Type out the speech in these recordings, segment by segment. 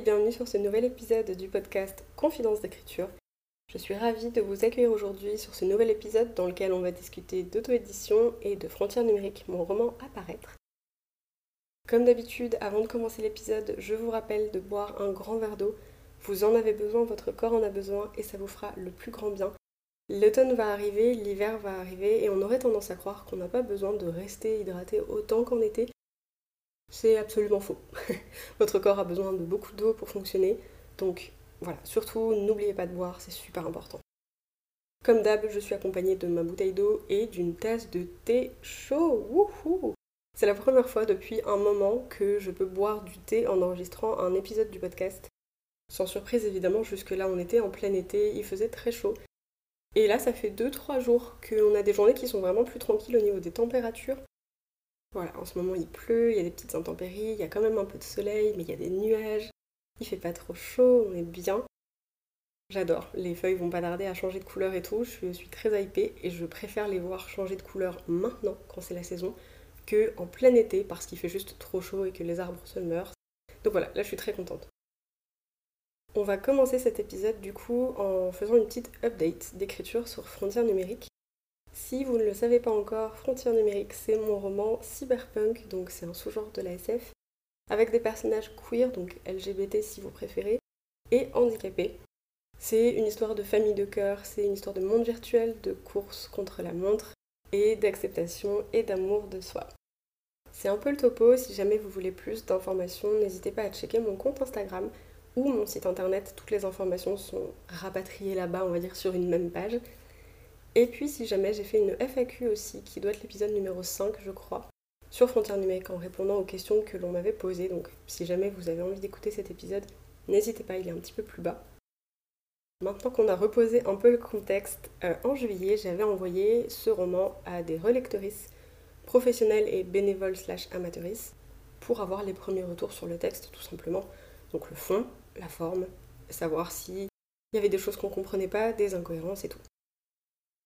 bienvenue sur ce nouvel épisode du podcast Confidence d'écriture. Je suis ravie de vous accueillir aujourd'hui sur ce nouvel épisode dans lequel on va discuter d'auto-édition et de Frontières numériques, mon roman à paraître. Comme d'habitude, avant de commencer l'épisode, je vous rappelle de boire un grand verre d'eau. Vous en avez besoin, votre corps en a besoin et ça vous fera le plus grand bien. L'automne va arriver, l'hiver va arriver et on aurait tendance à croire qu'on n'a pas besoin de rester hydraté autant qu'en été, c'est absolument faux. Votre corps a besoin de beaucoup d'eau pour fonctionner, donc voilà, surtout n'oubliez pas de boire, c'est super important. Comme d'hab, je suis accompagnée de ma bouteille d'eau et d'une tasse de thé chaud. Wouhou C'est la première fois depuis un moment que je peux boire du thé en enregistrant un épisode du podcast. Sans surprise évidemment, jusque-là on était en plein été, il faisait très chaud. Et là, ça fait 2-3 jours qu'on a des journées qui sont vraiment plus tranquilles au niveau des températures. Voilà, en ce moment il pleut, il y a des petites intempéries, il y a quand même un peu de soleil, mais il y a des nuages. Il fait pas trop chaud, on est bien. J'adore, les feuilles vont pas tarder à changer de couleur et tout, je suis très hypée et je préfère les voir changer de couleur maintenant, quand c'est la saison, que en plein été parce qu'il fait juste trop chaud et que les arbres se meurent. Donc voilà, là je suis très contente. On va commencer cet épisode du coup en faisant une petite update d'écriture sur Frontières numériques. Si vous ne le savez pas encore, Frontières numériques, c'est mon roman cyberpunk, donc c'est un sous-genre de la SF, avec des personnages queer, donc LGBT si vous préférez, et handicapés. C'est une histoire de famille de cœur, c'est une histoire de monde virtuel, de course contre la montre, et d'acceptation et d'amour de soi. C'est un peu le topo, si jamais vous voulez plus d'informations, n'hésitez pas à checker mon compte Instagram ou mon site internet, toutes les informations sont rapatriées là-bas, on va dire sur une même page. Et puis si jamais j'ai fait une FAQ aussi, qui doit être l'épisode numéro 5 je crois, sur Frontières numériques en répondant aux questions que l'on m'avait posées. Donc si jamais vous avez envie d'écouter cet épisode, n'hésitez pas, il est un petit peu plus bas. Maintenant qu'on a reposé un peu le contexte, euh, en juillet j'avais envoyé ce roman à des relectrices professionnelles et bénévoles slash amateuristes pour avoir les premiers retours sur le texte tout simplement. Donc le fond, la forme, savoir s'il y avait des choses qu'on comprenait pas, des incohérences et tout.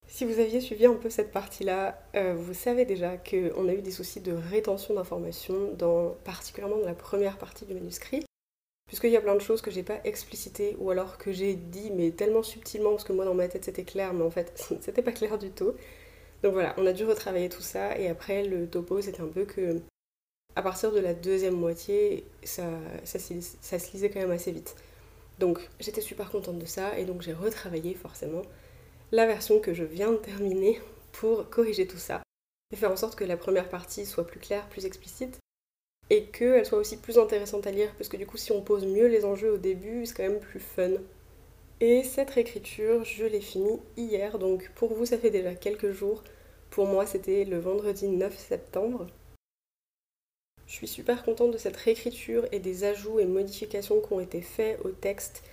Si vous aviez suivi un peu cette partie-là, euh, vous savez déjà qu'on a eu des soucis de rétention d'informations, particulièrement dans la première partie du manuscrit, puisqu'il y a plein de choses que j'ai pas explicitées ou alors que j'ai dit mais tellement subtilement parce que moi dans ma tête c'était clair mais en fait c'était pas clair du tout. Donc voilà, on a dû retravailler tout ça et après le topo c'était un peu que à partir de la deuxième moitié ça, ça se lisait quand même assez vite. Donc j'étais super contente de ça et donc j'ai retravaillé forcément la version que je viens de terminer pour corriger tout ça et faire en sorte que la première partie soit plus claire, plus explicite et qu'elle soit aussi plus intéressante à lire parce que du coup si on pose mieux les enjeux au début c'est quand même plus fun. Et cette réécriture je l'ai finie hier donc pour vous ça fait déjà quelques jours. Pour moi c'était le vendredi 9 septembre. Je suis super contente de cette réécriture et des ajouts et modifications qui ont été faits au texte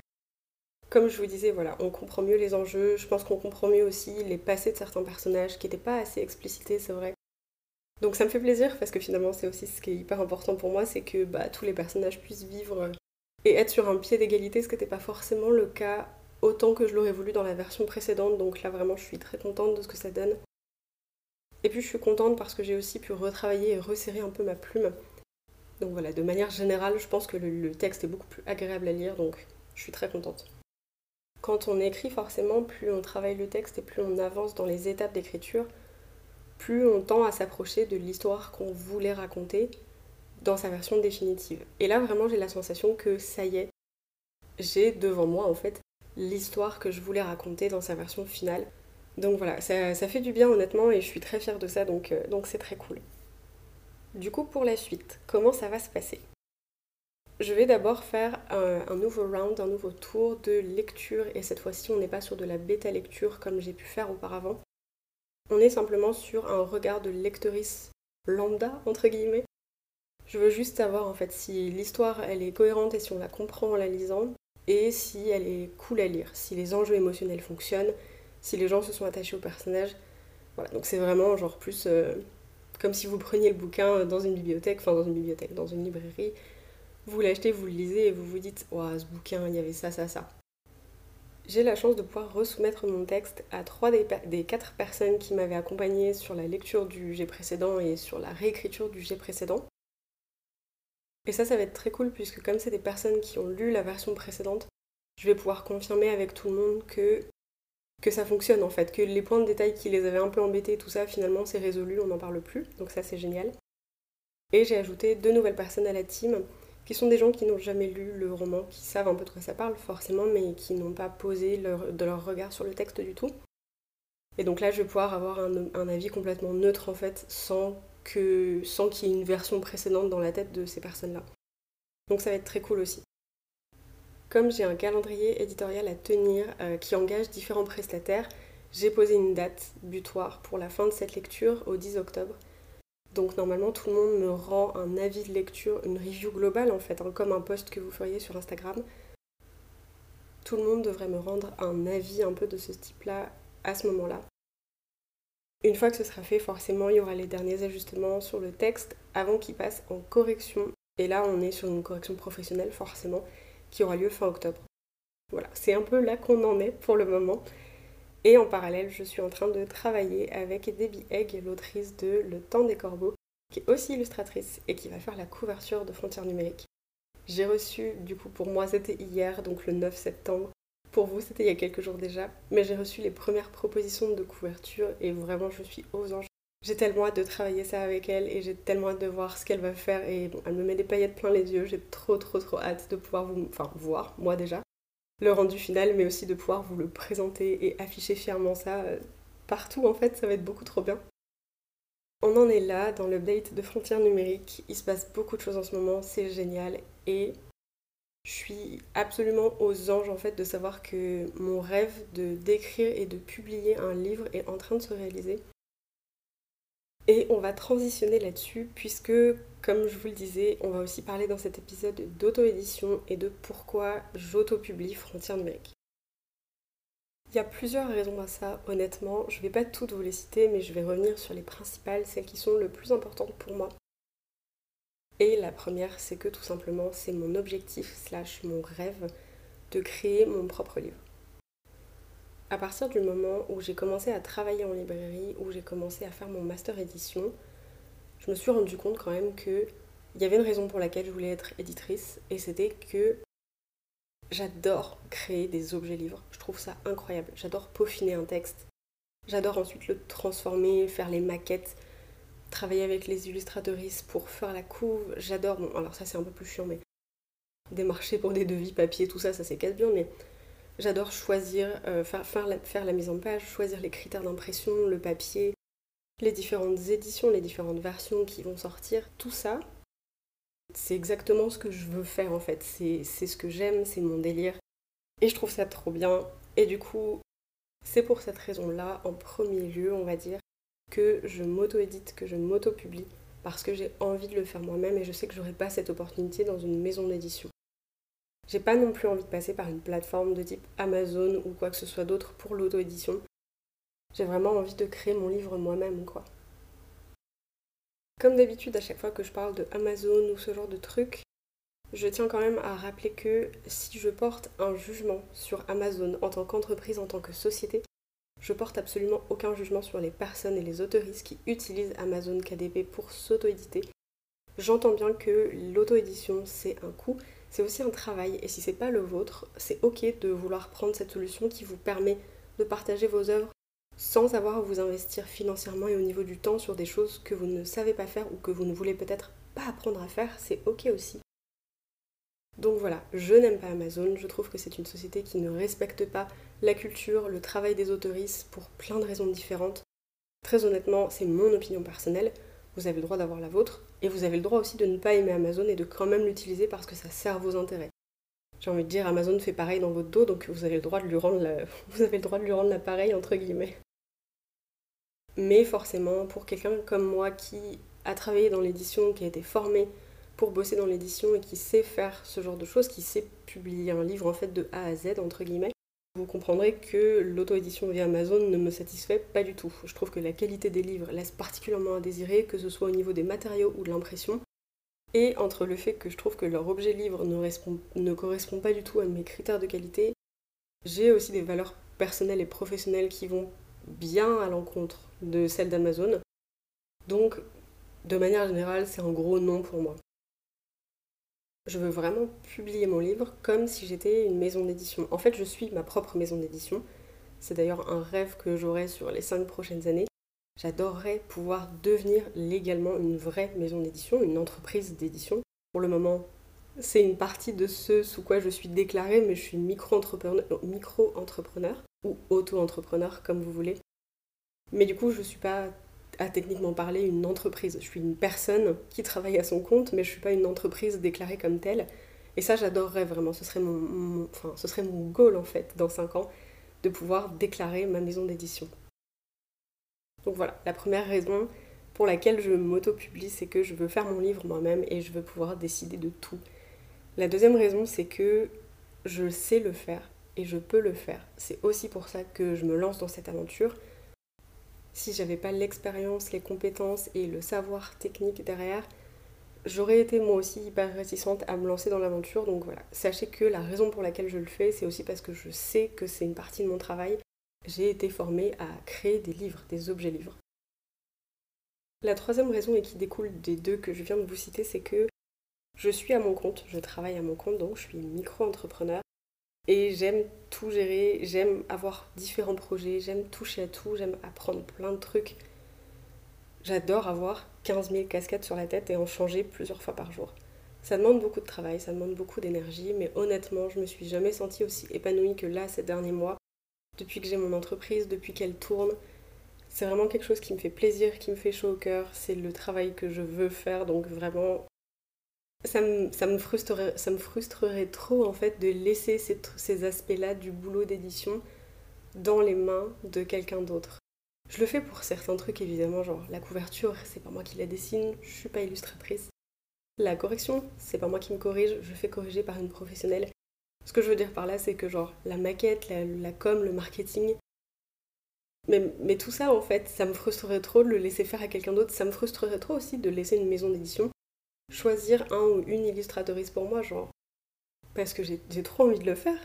comme je vous disais, voilà, on comprend mieux les enjeux. Je pense qu'on comprend mieux aussi les passés de certains personnages qui n'étaient pas assez explicités, c'est vrai. Donc ça me fait plaisir parce que finalement c'est aussi ce qui est hyper important pour moi, c'est que bah, tous les personnages puissent vivre et être sur un pied d'égalité, ce qui n'était pas forcément le cas autant que je l'aurais voulu dans la version précédente. Donc là vraiment je suis très contente de ce que ça donne. Et puis je suis contente parce que j'ai aussi pu retravailler et resserrer un peu ma plume. Donc voilà, de manière générale, je pense que le texte est beaucoup plus agréable à lire, donc je suis très contente. Quand on écrit, forcément, plus on travaille le texte et plus on avance dans les étapes d'écriture, plus on tend à s'approcher de l'histoire qu'on voulait raconter dans sa version définitive. Et là, vraiment, j'ai la sensation que ça y est, j'ai devant moi, en fait, l'histoire que je voulais raconter dans sa version finale. Donc voilà, ça, fait du bien honnêtement et je suis très fière de ça, donc euh, donc c'est très cool. Du coup, pour la suite, comment ça va se passer? Je vais d'abord faire un, nouveau round, un nouveau tour de lecture et cette fois-ci on n'est pas sur de la bêta lecture comme j'ai pu faire auparavant. On est simplement sur un regard de lectrice lambda entre guillemets. Je veux juste savoir en fait si l'histoire elle est cohérente et si on la comprend en la lisant et si elle est cool à lire, si les enjeux émotionnels fonctionnent, si les gens se sont attachés au personnage. Voilà, donc c'est vraiment genre plus euh, comme si vous preniez le bouquin dans une bibliothèque, enfin dans une bibliothèque, dans une librairie, vous l'achetez, vous le lisez et vous vous dites Waouh, ce bouquin, il y avait ça, ça, ça. J'ai la chance de pouvoir resoumettre mon texte à trois des, quatre personnes qui m'avaient accompagné sur la lecture du G précédent et sur la réécriture du G précédent. Et ça, ça va être très cool puisque comme c'est des personnes qui ont lu la version précédente, je vais pouvoir confirmer avec tout le monde que, que ça fonctionne en fait, que les points de détail qui les avaient un peu embêtés, tout ça, finalement c'est résolu, on n'en parle plus. Donc ça, c'est génial. Et j'ai ajouté deux nouvelles personnes à la team qui sont des gens qui n'ont jamais lu le roman, qui savent un peu de quoi ça parle forcément, mais qui n'ont pas posé de leur regard sur le texte du tout. Et donc là, je vais pouvoir avoir un, avis complètement neutre en fait, sans que sans qu'il y ait une version précédente dans la tête de ces personnes-là. Donc ça va être très cool aussi. Comme j'ai un calendrier éditorial à tenir euh, qui engage différents prestataires, j'ai posé une date butoir pour la fin de cette lecture au 10 octobre. Donc normalement tout le monde me rend un avis de lecture, une review globale en fait, hein, comme un post que vous feriez sur Instagram. Tout le monde devrait me rendre un avis un peu de ce type-là à ce moment-là. Une fois que ce sera fait, forcément, il y aura les derniers ajustements sur le texte avant qu'il passe en correction. Et là, on est sur une correction professionnelle, forcément, qui aura lieu fin octobre. Voilà, c'est un peu là qu'on en est pour le moment. Et en parallèle, je suis en train de travailler avec Debbie Egg, l'autrice de Le Temps des Corbeaux, qui est aussi illustratrice et qui va faire la couverture de Frontières numériques. J'ai reçu, du coup, pour moi, c'était hier, donc le 9 septembre, pour vous, c'était il y a quelques jours déjà, mais j'ai reçu les premières propositions de couverture et vraiment je suis aux anges. J'ai tellement hâte de travailler ça avec elle et j'ai tellement hâte de voir ce qu'elle va faire et elle me met des paillettes plein les yeux. J'ai trop trop trop hâte de pouvoir vous, enfin voir moi déjà le rendu final, mais aussi de pouvoir vous le présenter et afficher fièrement ça euh, partout en fait. Ça va être beaucoup trop bien. On en est là dans le date de frontières numériques. Il se passe beaucoup de choses en ce moment, c'est génial et je suis absolument aux anges en fait de savoir que mon rêve de d'écrire et de publier un livre est en train de se réaliser. Et on va transitionner là-dessus puisque, comme je vous le disais, on va aussi parler dans cet épisode d'auto-édition et de pourquoi j'auto-publie Frontières numériques. Il y a plusieurs raisons à ça, honnêtement. Je ne vais pas toutes vous les citer, mais je vais revenir sur les principales, celles qui sont le plus importantes pour moi. Et la première, c'est que tout simplement, c'est mon objectif slash mon rêve de créer mon propre livre. À partir du moment où j'ai commencé à travailler en librairie, où j'ai commencé à faire mon master édition, je me suis rendu compte quand même que il y avait une raison pour laquelle je voulais être éditrice, et c'était que j'adore créer des objets livres. Je trouve ça incroyable. J'adore peaufiner un texte. J'adore ensuite le transformer, faire les maquettes, travailler avec les illustratrices pour faire la couve, j'adore. Bon, alors ça c'est un peu plus chiant, mais démarcher pour des devis papier, tout ça, ça c'est casse bien, mais j'adore choisir, euh, faire, la mise en page, choisir les critères d'impression, le papier, les différentes éditions, les différentes versions qui vont sortir, tout ça. C'est exactement ce que je veux faire en fait, c'est ce que j'aime, c'est mon délire. Et je trouve ça trop bien. Et du coup, c'est pour cette raison-là, en premier lieu, on va dire, que je m'auto-édite, que je m'auto-publie, parce que j'ai envie de le faire moi-même et je sais que j'aurai pas cette opportunité dans une maison d'édition. J'ai pas non plus envie de passer par une plateforme de type Amazon ou quoi que ce soit d'autre pour l'auto-édition. J'ai vraiment envie de créer mon livre moi-même, quoi. Comme d'habitude, à chaque fois que je parle de Amazon ou ce genre de truc, je tiens quand même à rappeler que si je porte un jugement sur Amazon en tant qu'entreprise, en tant que société, je porte absolument aucun jugement sur les personnes et les autoristes qui utilisent Amazon KDP pour s'auto-éditer. J'entends bien que l'auto-édition c'est un coût, c'est aussi un travail et si c'est pas le vôtre, c'est ok de vouloir prendre cette solution qui vous permet de partager vos œuvres sans avoir à vous investir financièrement et au niveau du temps sur des choses que vous ne savez pas faire ou que vous ne voulez peut-être pas apprendre à faire, c'est ok aussi. Donc voilà, je n'aime pas Amazon, je trouve que c'est une société qui ne respecte pas la culture, le travail des autoristes pour plein de raisons différentes. Très honnêtement, c'est mon opinion personnelle, vous avez le droit d'avoir la vôtre, et vous avez le droit aussi de ne pas aimer Amazon et de quand même l'utiliser parce que ça sert vos intérêts. J'ai envie de dire, Amazon fait pareil dans votre dos, donc vous avez le droit de lui rendre, vous avez le droit de lui rendre l'appareil, entre guillemets. Mais forcément, pour quelqu'un comme moi qui a travaillé dans l'édition, qui a été formé pour bosser dans l'édition et qui sait faire ce genre de choses, qui sait publier un livre en fait de A à Z entre guillemets, vous comprendrez que l'auto-édition via Amazon ne me satisfait pas du tout. Je trouve que la qualité des livres laisse particulièrement à désirer, que ce soit au niveau des matériaux ou de l'impression. Et entre le fait que je trouve que leur objet livre ne, correspond pas du tout à mes critères de qualité, j'ai aussi des valeurs personnelles et professionnelles qui vont bien à l'encontre de celles d'Amazon. Donc, de manière générale, c'est un gros non pour moi. Je veux vraiment publier mon livre comme si j'étais une maison d'édition. En fait, je suis ma propre maison d'édition. C'est d'ailleurs un rêve que j'aurai sur les cinq prochaines années. J'adorerais pouvoir devenir légalement une vraie maison d'édition, une entreprise d'édition. Pour le moment, c'est une partie de ce sous quoi je suis déclarée, mais je suis micro-entrepreneur micro ou auto-entrepreneur, comme vous voulez. Mais du coup, je ne suis pas techniquement parler une entreprise. Je suis une personne qui travaille à son compte, mais je ne suis pas une entreprise déclarée comme telle. Et ça, j'adorerais vraiment. Ce serait mon, ce serait mon goal en fait, dans 5 ans, de pouvoir déclarer ma maison d'édition. Donc voilà, la première raison pour laquelle je m'auto-publie, c'est que je veux faire mon livre moi-même et je veux pouvoir décider de tout. La deuxième raison, c'est que je sais le faire et je peux le faire. C'est aussi pour ça que je me lance dans cette aventure si j'avais pas l'expérience, les compétences et le savoir technique derrière, j'aurais été moi aussi hyper réticente à me lancer dans l'aventure. Donc voilà, sachez que la raison pour laquelle je le fais, c'est aussi parce que je sais que c'est une partie de mon travail. J'ai été formée à créer des livres, des objets livres. La troisième raison et qui découle des deux que je viens de vous citer, c'est que je suis à mon compte, je travaille à mon compte, donc je suis micro-entrepreneur. Et j'aime tout gérer, j'aime avoir différents projets, j'aime toucher à tout, j'aime apprendre plein de trucs. J'adore avoir 15 000 casquettes sur la tête et en changer plusieurs fois par jour. Ça demande beaucoup de travail, ça demande beaucoup d'énergie, mais honnêtement, je me suis jamais sentie aussi épanouie que là ces derniers mois. Depuis que j'ai mon entreprise, depuis qu'elle tourne, c'est vraiment quelque chose qui me fait plaisir, qui me fait chaud au cœur. C'est le travail que je veux faire, donc vraiment, ça me, frustrerait, ça me frustrerait trop en fait de laisser ces, aspects-là du boulot d'édition dans les mains de quelqu'un d'autre. Je le fais pour certains trucs évidemment, genre la couverture, c'est pas moi qui la dessine, je suis pas illustratrice. La correction, c'est pas moi qui me corrige, je fais corriger par une professionnelle. Ce que je veux dire par là, c'est que genre la maquette, la, la com, le marketing, mais, mais, tout ça en fait, ça me frustrerait trop de le laisser faire à quelqu'un d'autre, ça me frustrerait trop aussi de laisser une maison d'édition choisir un ou une illustratrice pour moi, genre, parce que j'ai trop envie de le faire.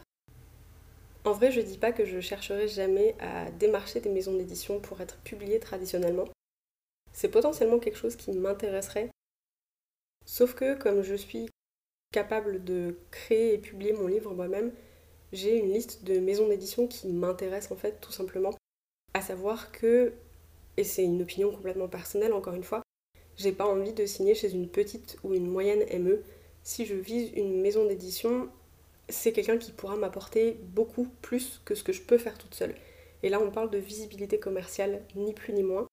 En vrai, je dis pas que je chercherai jamais à démarcher des maisons d'édition pour être publiée traditionnellement. C'est potentiellement quelque chose qui m'intéresserait. Sauf que, comme je suis capable de créer et publier mon livre moi-même, j'ai une liste de maisons d'édition qui m'intéressent en fait tout simplement. À savoir que, et c'est une opinion complètement personnelle encore une fois, j'ai pas envie de signer chez une petite ou une moyenne ME. Si je vise une maison d'édition, c'est quelqu'un qui pourra m'apporter beaucoup plus que ce que je peux faire toute seule. Et là, on parle de visibilité commerciale, ni plus ni moins.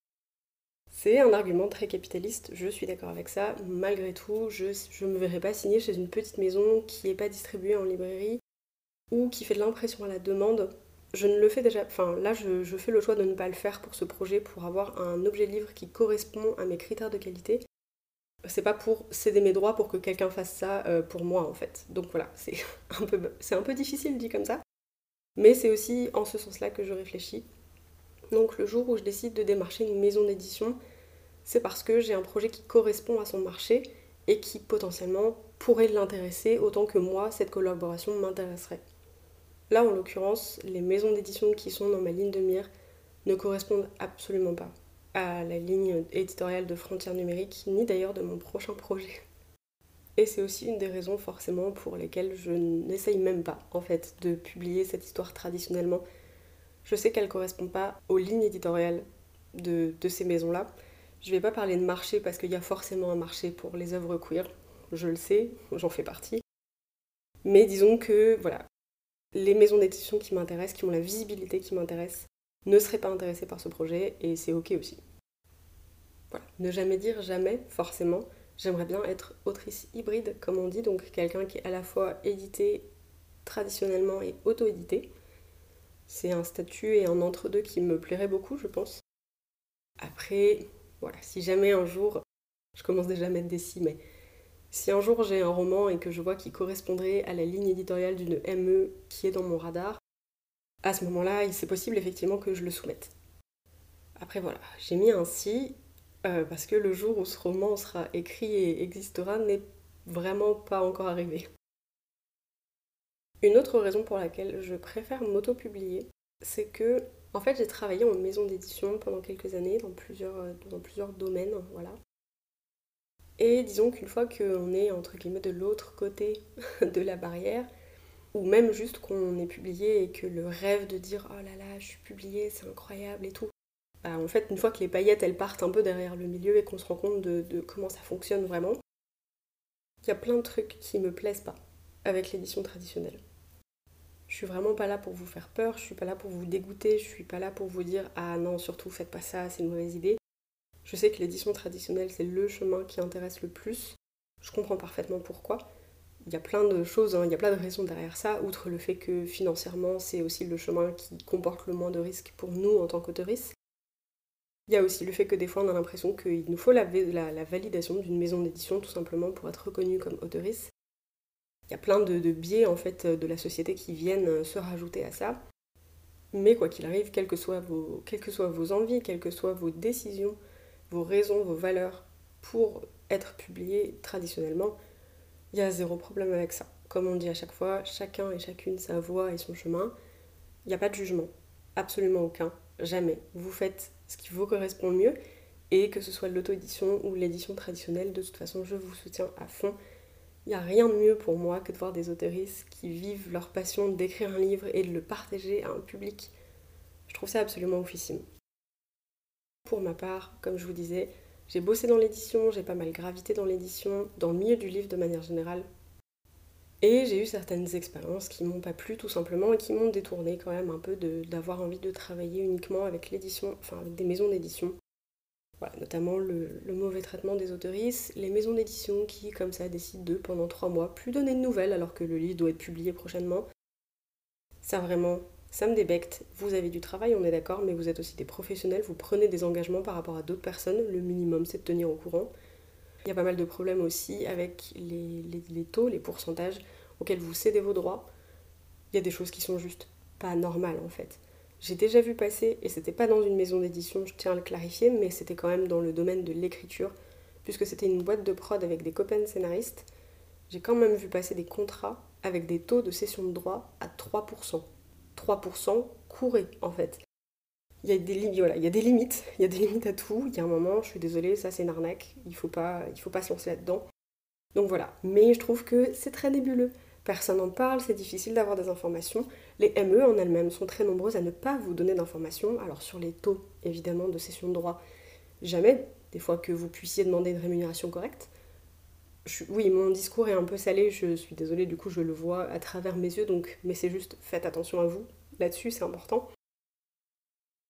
C'est un argument très capitaliste, je suis d'accord avec ça. Malgré tout, je ne me verrai pas signer chez une petite maison qui n'est pas distribuée en librairie ou qui fait de l'impression à la demande je ne le fais déjà. Enfin, là, je, fais le choix de ne pas le faire pour ce projet, pour avoir un objet livre qui correspond à mes critères de qualité. C'est pas pour céder mes droits pour que quelqu'un fasse ça euh, pour moi, en fait. Donc voilà, c'est un, peu, c'est un peu difficile dit comme ça. Mais c'est aussi en ce sens-là que je réfléchis. Donc le jour où je décide de démarcher une maison d'édition, c'est parce que j'ai un projet qui correspond à son marché et qui potentiellement pourrait l'intéresser autant que moi, cette collaboration m'intéresserait. Là, en l'occurrence, les maisons d'édition qui sont dans ma ligne de mire ne correspondent absolument pas à la ligne éditoriale de Frontières numériques, ni d'ailleurs de mon prochain projet. Et c'est aussi une des raisons forcément pour lesquelles je n'essaye même pas, en fait, de publier cette histoire traditionnellement. Je sais qu'elle ne correspond pas aux lignes éditoriales de, ces maisons-là. Je ne vais pas parler de marché parce qu'il y a forcément un marché pour les œuvres queer, je le sais, j'en fais partie. Mais disons que voilà, les maisons d'édition qui m'intéressent, qui ont la visibilité qui m'intéresse, ne seraient pas intéressées par ce projet et c'est ok aussi. Voilà. Ne jamais dire jamais, forcément. J'aimerais bien être autrice hybride, comme on dit, donc quelqu'un qui est à la fois édité traditionnellement et auto-édité. C'est un statut et un entre-deux qui me plairait beaucoup, je pense. Après, voilà, si jamais un jour, je commence déjà à mettre des si, mais Si un jour j'ai un roman et que je vois qu'il correspondrait à la ligne éditoriale d'une ME qui est dans mon radar, à ce moment-là, c'est possible effectivement que je le soumette. Après voilà, j'ai mis un si euh, parce que le jour où ce roman sera écrit et existera n'est vraiment pas encore arrivé. Une autre raison pour laquelle je préfère m'auto-publier, c'est que en fait j'ai travaillé en maison d'édition pendant quelques années dans plusieurs, euh, dans plusieurs domaines, voilà. Et disons qu'une fois qu'on est entre guillemets de l'autre côté de la barrière, ou même juste qu'on est publié et que le rêve de dire oh là là je suis publié c'est incroyable et tout bah, en fait une fois que les paillettes elles partent un peu derrière le milieu et qu'on se rend compte de, comment ça fonctionne vraiment il y a plein de trucs qui me plaisent pas avec l'édition traditionnelle. Je suis vraiment pas là pour vous faire peur je suis pas là pour vous dégoûter je suis pas là pour vous dire ah non surtout faites pas ça c'est une mauvaise idée je sais que l'édition traditionnelle c'est le chemin qui intéresse le plus je comprends parfaitement pourquoi il y a plein de choses, hein, il y a plein de raisons derrière ça, outre le fait que financièrement, c'est aussi le chemin qui comporte le moins de risques pour nous en tant qu'autoristes. Il y a aussi le fait que des fois, on a l'impression qu'il nous faut la, validation d'une maison d'édition tout simplement pour être reconnu comme autoriste. Il y a plein de, biais en fait de la société qui viennent euh, se rajouter à ça. Mais quoi qu'il arrive, quelles que soient vos envies, quelles que soient vos décisions, vos raisons, vos valeurs pour être publié traditionnellement, il y a zéro problème avec ça. Comme on dit à chaque fois, chacun et chacune sa voie et son chemin. Il n'y a pas de jugement, absolument aucun, jamais. Vous faites ce qui vous correspond le mieux et que ce soit l'auto-édition ou l'édition traditionnelle, de toute façon, je vous soutiens à fond. Il n'y a rien de mieux pour moi que de voir des autoristes qui vivent leur passion d'écrire un livre et de le partager à un public. Je trouve ça absolument officiel. Pour ma part, comme je vous disais, j'ai bossé dans l'édition, j'ai pas mal gravité dans l'édition, dans le milieu du livre de manière générale. Et j'ai eu certaines expériences qui m'ont pas plu tout simplement et qui m'ont détourné quand même un peu d'avoir envie de travailler uniquement avec l'édition, enfin avec des maisons d'édition. Voilà, notamment le, mauvais traitement des autoristes, les maisons d'édition qui, comme ça, décident de, pendant trois mois, plus donner de nouvelles alors que le livre doit être publié prochainement. Ça vraiment, ça me débecte. Vous avez du travail, on est d'accord, mais vous êtes aussi des professionnels, vous prenez des engagements par rapport à d'autres personnes. Le minimum, c'est de tenir au courant. Il y a pas mal de problèmes aussi avec les, taux, les pourcentages auxquels vous cédez vos droits. Il y a des choses qui sont juste pas normales en fait. J'ai déjà vu passer, et c'était pas dans une maison d'édition, je tiens à le clarifier, mais c'était quand même dans le domaine de l'écriture, puisque c'était une boîte de prod avec des copains scénaristes. J'ai quand même vu passer des contrats avec des taux de cession de droits à 3%. 3%, courez en fait. Il y, a des, limites, il y a des limites à tout. Il y a un moment, je suis désolée, ça c'est une arnaque, il faut faut pas se lancer là-dedans. Donc voilà, mais je trouve que c'est très nébuleux. Personne n'en parle, c'est difficile d'avoir des informations. Les ME en elles-mêmes sont très nombreuses à ne pas vous donner d'informations. Alors sur les taux, évidemment, de cession de droit, jamais, des fois que vous puissiez demander une rémunération correcte. Oui, mon discours est un peu salé, je suis désolée, du coup je le vois à travers mes yeux, donc, mais c'est juste faites attention à vous, là-dessus c'est important.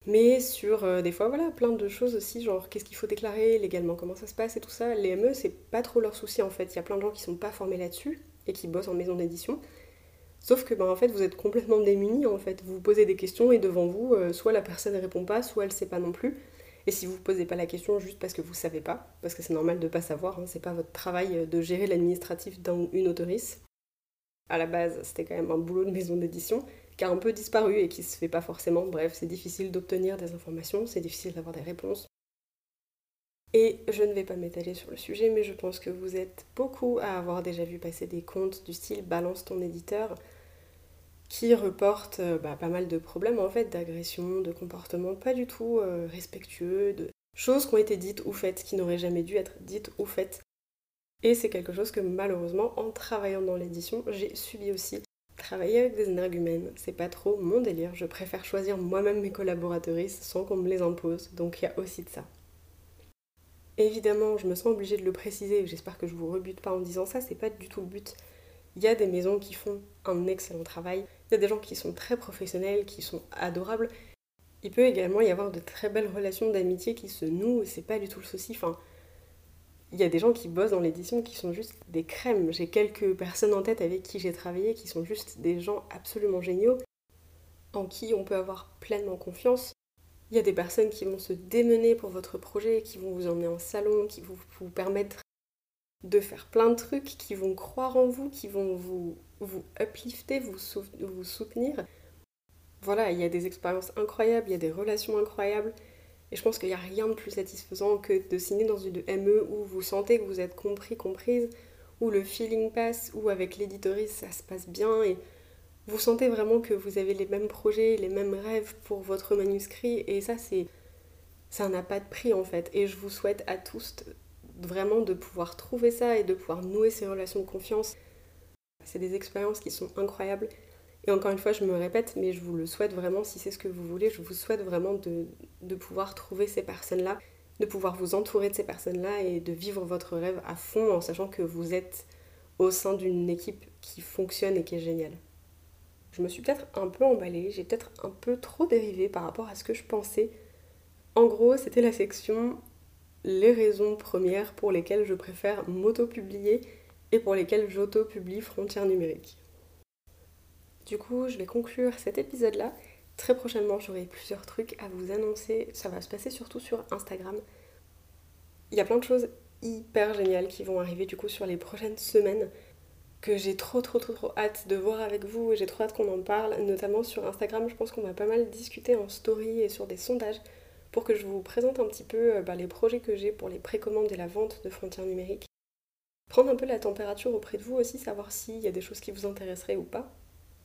Mais sur euh, des fois, voilà, plein de choses aussi, genre qu'est-ce qu'il faut déclarer légalement, comment ça se passe et tout ça. Les ME, c'est pas trop leur souci en fait. Il y a plein de gens qui sont pas formés là-dessus et qui bossent en maison d'édition. Sauf que ben, en fait, vous êtes complètement démunis en fait. Vous posez des questions et devant vous, euh, soit la personne ne répond pas, soit elle sait pas non plus. Et si vous ne posez pas la question juste parce que vous savez pas, parce que c'est normal de pas savoir, hein, c'est pas votre travail euh, de gérer l'administratif d'un une autoriste. À la base, c'était quand même un boulot de maison d'édition qui a un peu disparu et qui se fait pas forcément. Bref, c'est difficile d'obtenir des informations, c'est difficile d'avoir des réponses. Et je ne vais pas m'étaler sur le sujet, mais je pense que vous êtes beaucoup à avoir déjà vu passer des comptes du style balance ton éditeur qui reportent euh, bah, pas mal de problèmes en fait, d'agressions, de comportements pas du tout euh, respectueux, de choses qui ont été dites ou faites qui n'auraient jamais dû être dites ou faites. Et c'est quelque chose que malheureusement, en travaillant dans l'édition, j'ai subi aussi. Travailler avec des énergumènes, c'est pas trop mon délire. Je préfère choisir moi-même mes collaboratrices sans qu'on me les impose. Donc il y a aussi de ça. Évidemment, je me sens obligée de le préciser, j'espère que je vous rebute pas en disant ça, c'est pas du tout le but. Il y a des maisons qui font un excellent travail, il y a des gens qui sont très professionnels, qui sont adorables. Il peut également y avoir de très belles relations d'amitié qui se nouent, c'est pas du tout le souci. Enfin, il y a des gens qui bossent dans l'édition qui sont juste des crèmes. J'ai quelques personnes en tête avec qui j'ai travaillé qui sont juste des gens absolument géniaux, en qui on peut avoir pleinement confiance. Il y a des personnes qui vont se démener pour votre projet, qui vont vous emmener en salon, qui vont vous permettre de faire plein de trucs qui vont croire en vous, qui vont vous, vous uplifter, vous, soutenir. Voilà, il y a des expériences incroyables, il y a des relations incroyables. Et je pense qu'il n'y a rien de plus satisfaisant que de signer dans une ME où vous sentez que vous êtes compris, comprise, où le feeling passe, où avec l'éditoriste ça se passe bien et vous sentez vraiment que vous avez les mêmes projets, les mêmes rêves pour votre manuscrit. Et ça, c'est. Ça n'a pas de prix en fait. Et je vous souhaite à tous vraiment de pouvoir trouver ça et de pouvoir nouer ces relations de confiance. C'est des expériences qui sont incroyables. Et encore une fois, je me répète, mais je vous le souhaite vraiment, si c'est ce que vous voulez, je vous souhaite vraiment de, de pouvoir trouver ces personnes-là, de pouvoir vous entourer de ces personnes-là et de vivre votre rêve à fond en sachant que vous êtes au sein d'une équipe qui fonctionne et qui est géniale. Je me suis peut-être un peu emballée, j'ai peut-être un peu trop dérivé par rapport à ce que je pensais. En gros, c'était la section les raisons premières pour lesquelles je préfère m'auto-publier et pour lesquelles j'auto-publie Frontières numériques. Du coup, je vais conclure cet épisode-là. Très prochainement, j'aurai plusieurs trucs à vous annoncer. Ça va se passer surtout sur Instagram. Il y a plein de choses hyper géniales qui vont arriver du coup sur les prochaines semaines que j'ai trop trop trop trop hâte de voir avec vous et j'ai trop hâte qu'on en parle, notamment sur Instagram. Je pense qu'on va pas mal discuter en story et sur des sondages pour que je vous présente un petit peu euh, bah, les projets que j'ai pour les précommandes et la vente de frontières numériques. Prendre un peu la température auprès de vous aussi, savoir s'il y a des choses qui vous intéresseraient ou pas.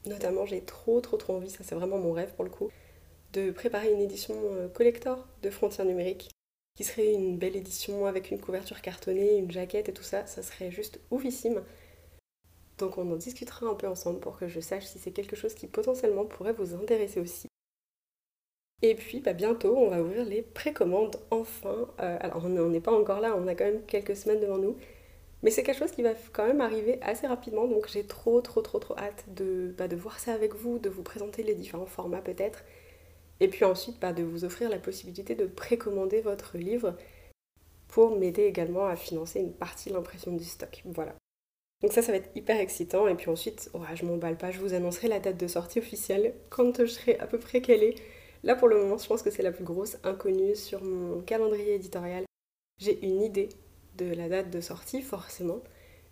Notamment, j'ai trop trop trop envie, ça c'est vraiment mon rêve pour le coup, de préparer une édition euh, collector de frontières numériques qui serait une belle édition avec une couverture cartonnée, une jaquette et tout ça, ça serait juste oufissime. Donc on en discutera un peu ensemble pour que je sache si c'est quelque chose qui potentiellement pourrait vous intéresser aussi. Et puis bah, bientôt, on va ouvrir les précommandes enfin. Euh, alors on n'en est pas encore là, on a quand même quelques semaines devant nous. Mais c'est quelque chose qui va quand même arriver assez rapidement, donc j'ai trop trop trop trop hâte de, bah, de voir ça avec vous, de vous présenter les différents formats peut-être. Et puis ensuite bah, de vous offrir la possibilité de précommander votre livre pour m'aider également à financer une partie de l'impression du stock. Voilà. Donc ça, ça va être hyper excitant. Et puis ensuite, je m'emballe pas, je vous annoncerai la date de sortie officielle quand je serai à peu près calée Là, pour le moment, je pense que c'est la plus grosse inconnue sur mon calendrier éditorial. J'ai une idée de la date de sortie, forcément,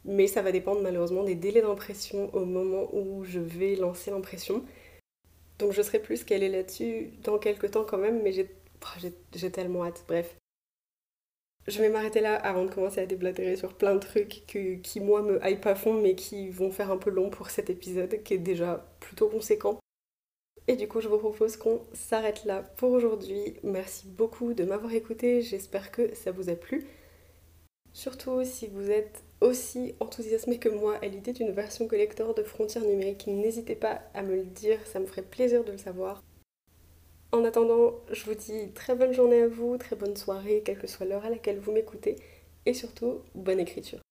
mais ça va dépendre malheureusement des délais d'impression au moment où je vais lancer l'impression. Donc je serai plus calée là-dessus dans quelques temps quand même, mais j'ai oh, tellement hâte. Bref. Je vais m'arrêter là avant de commencer à déblatérer sur plein de trucs qui, moi, me hype à fond, mais qui vont faire un peu long pour cet épisode, qui est déjà plutôt conséquent. Et du coup, je vous propose qu'on s'arrête là pour aujourd'hui. Merci beaucoup de m'avoir écouté. J'espère que ça vous a plu. Surtout si vous êtes aussi enthousiasmé que moi à l'idée d'une version collector de Frontières numériques, n'hésitez pas à me le dire, ça me ferait plaisir de le savoir. En attendant, je vous dis très bonne journée à vous, très bonne soirée, quelle que soit l'heure à laquelle vous m'écoutez, et surtout, bonne écriture.